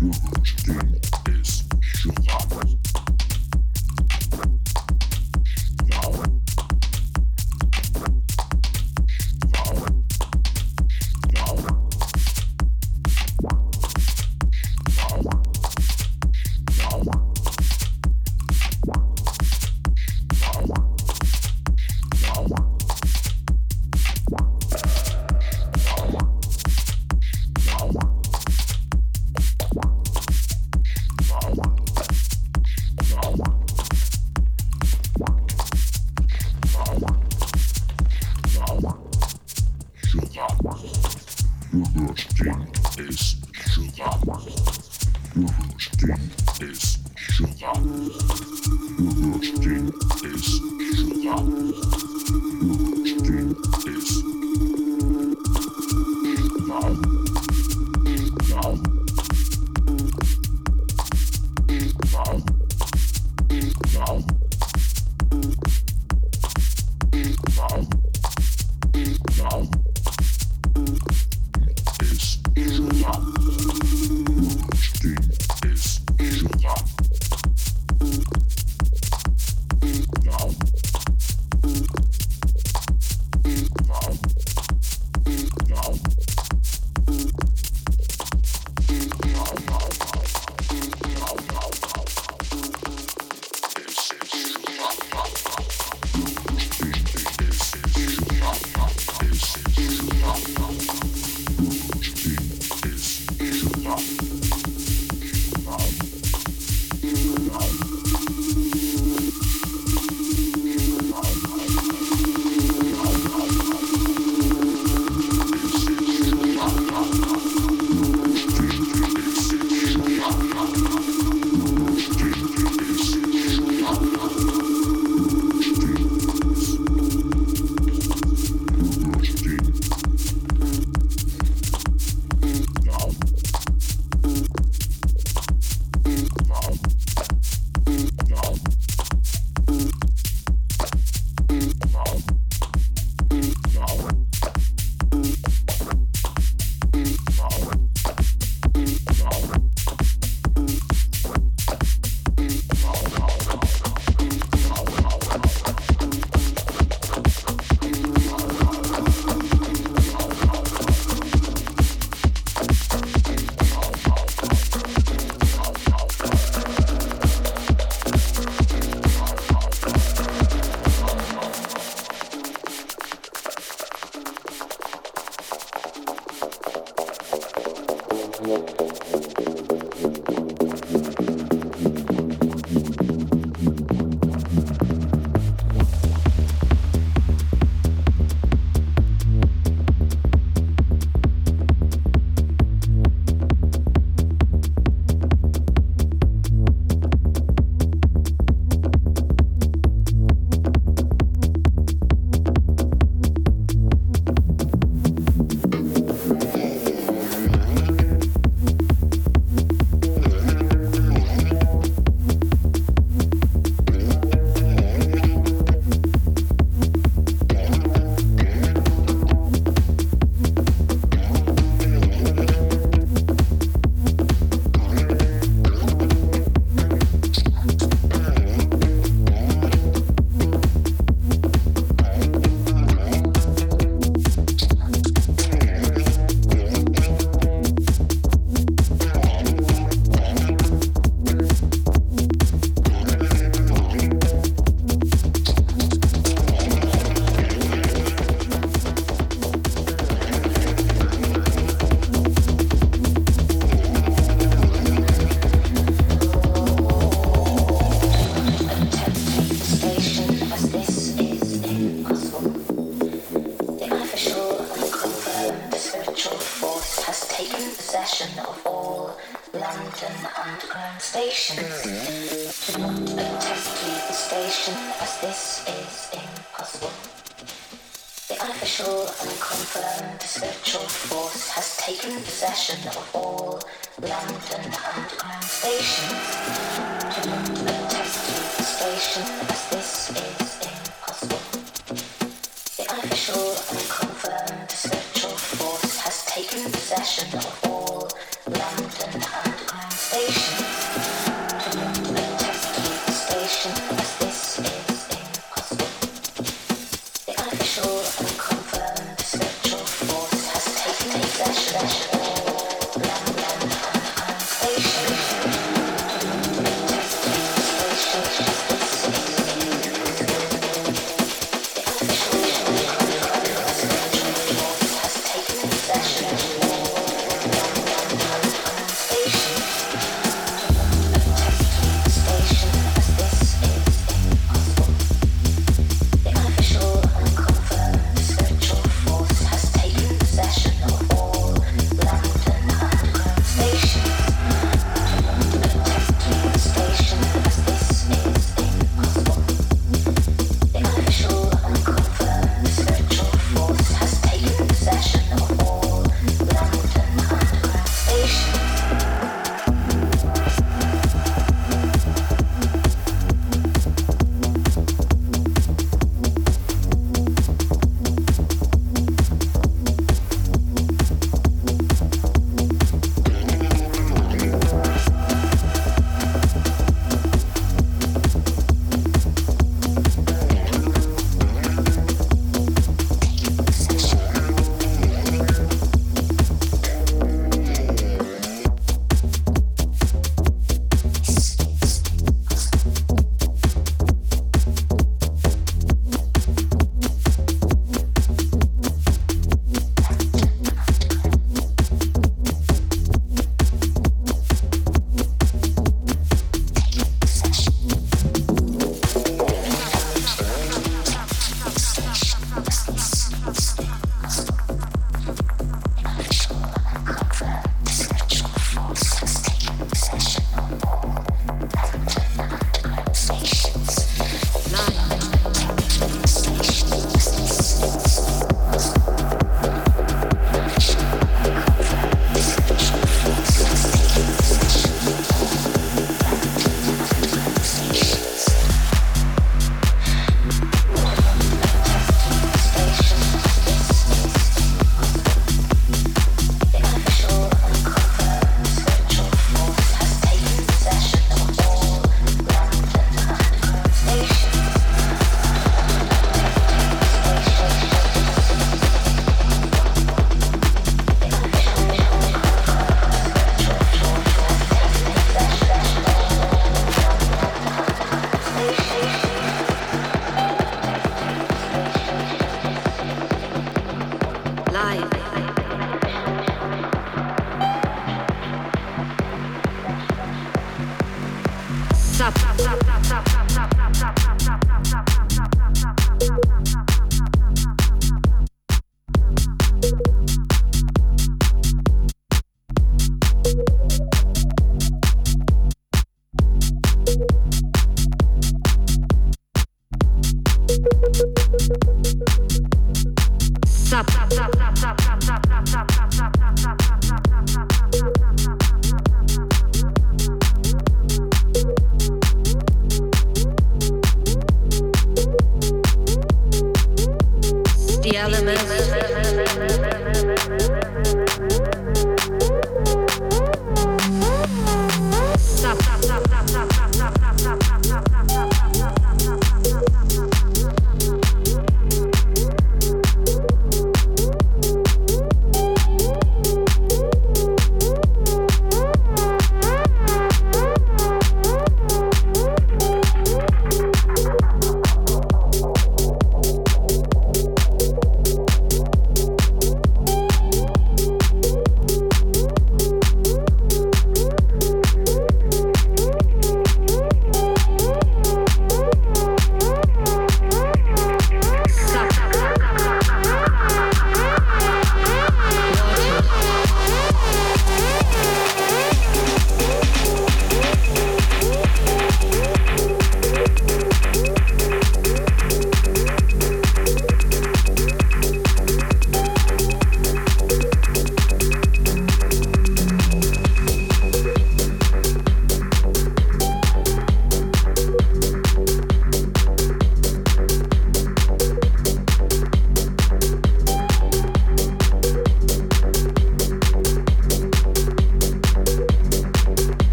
Human Chicken.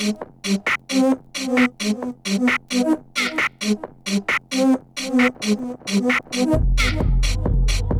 Thank you.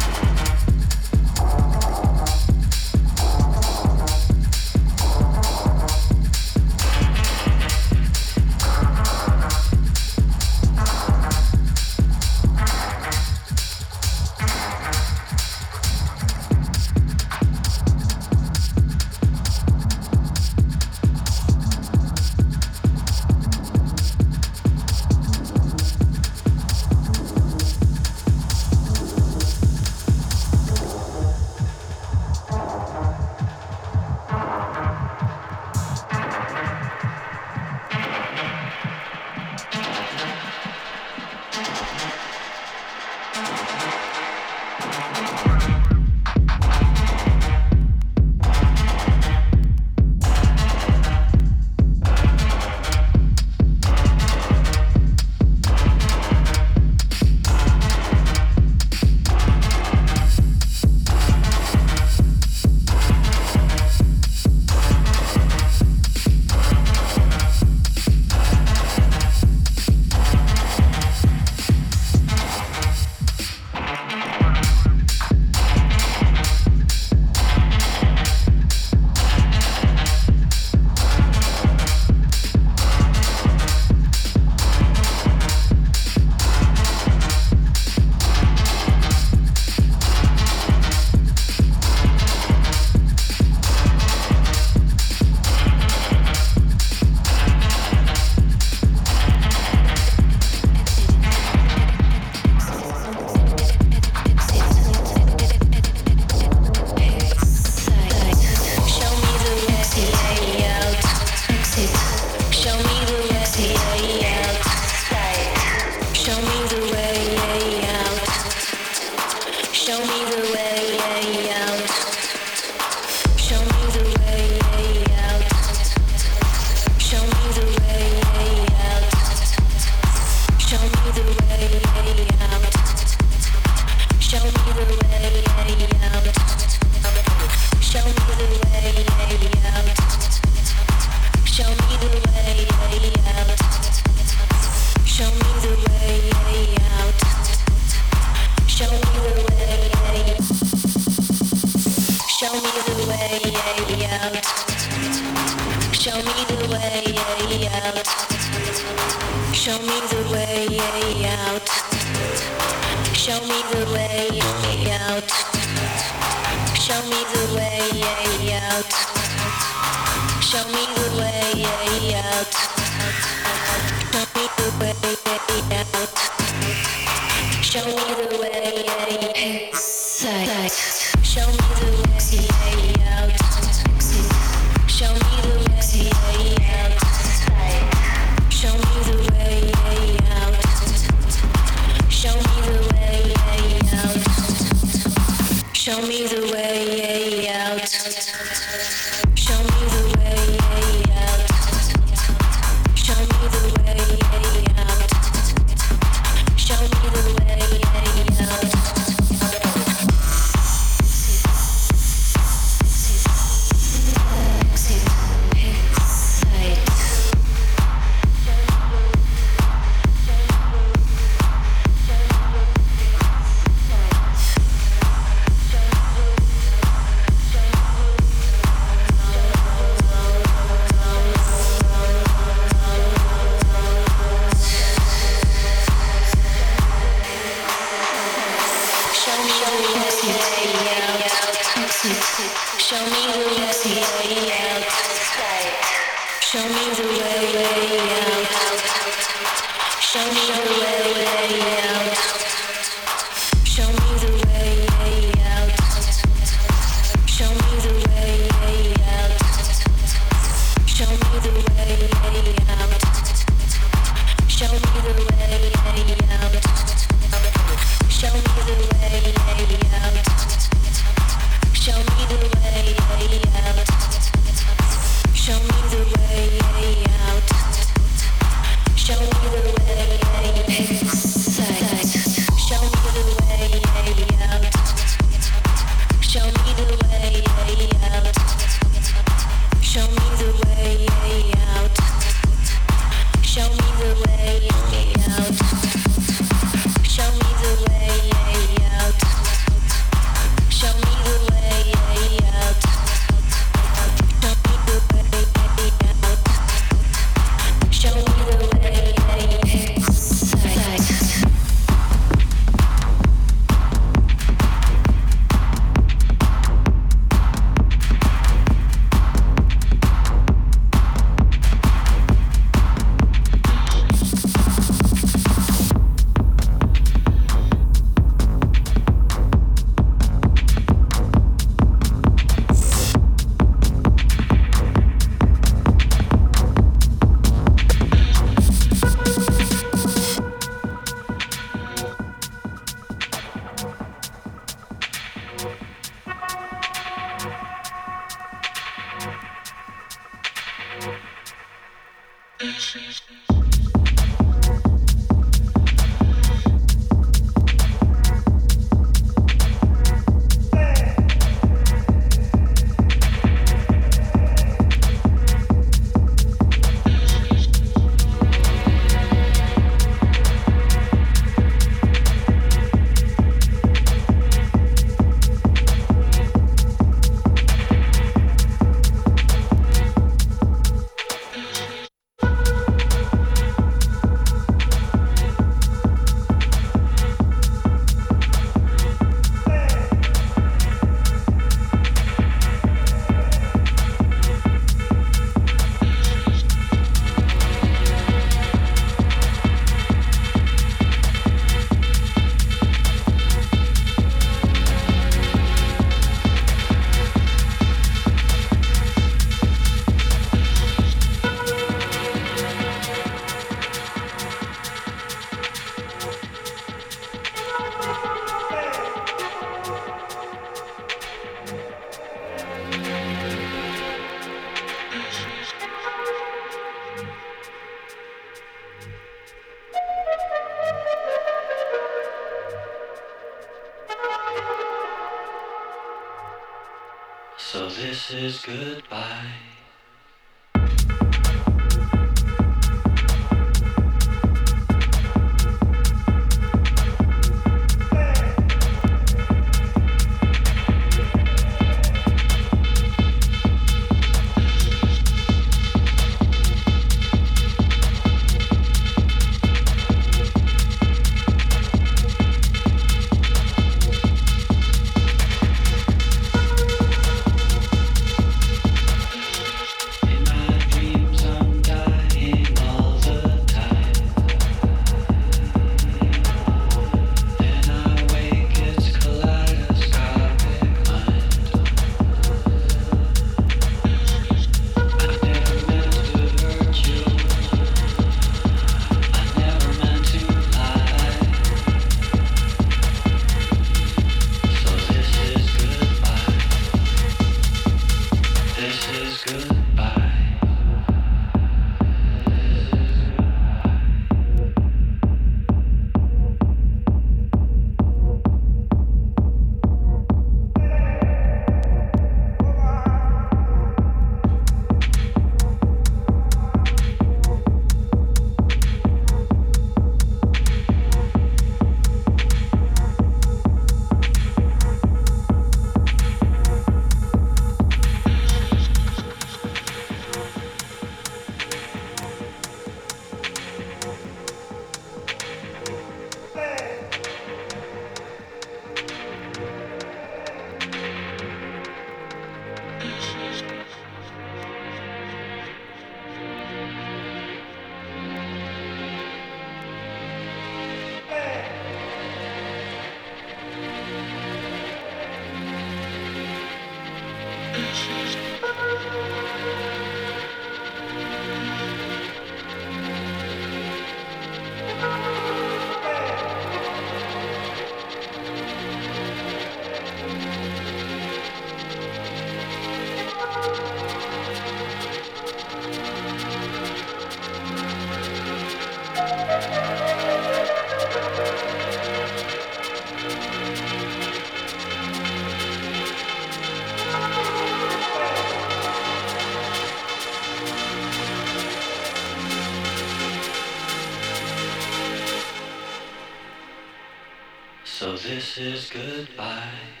Says is goodbye.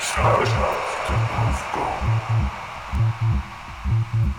Stars to move go. Thank you.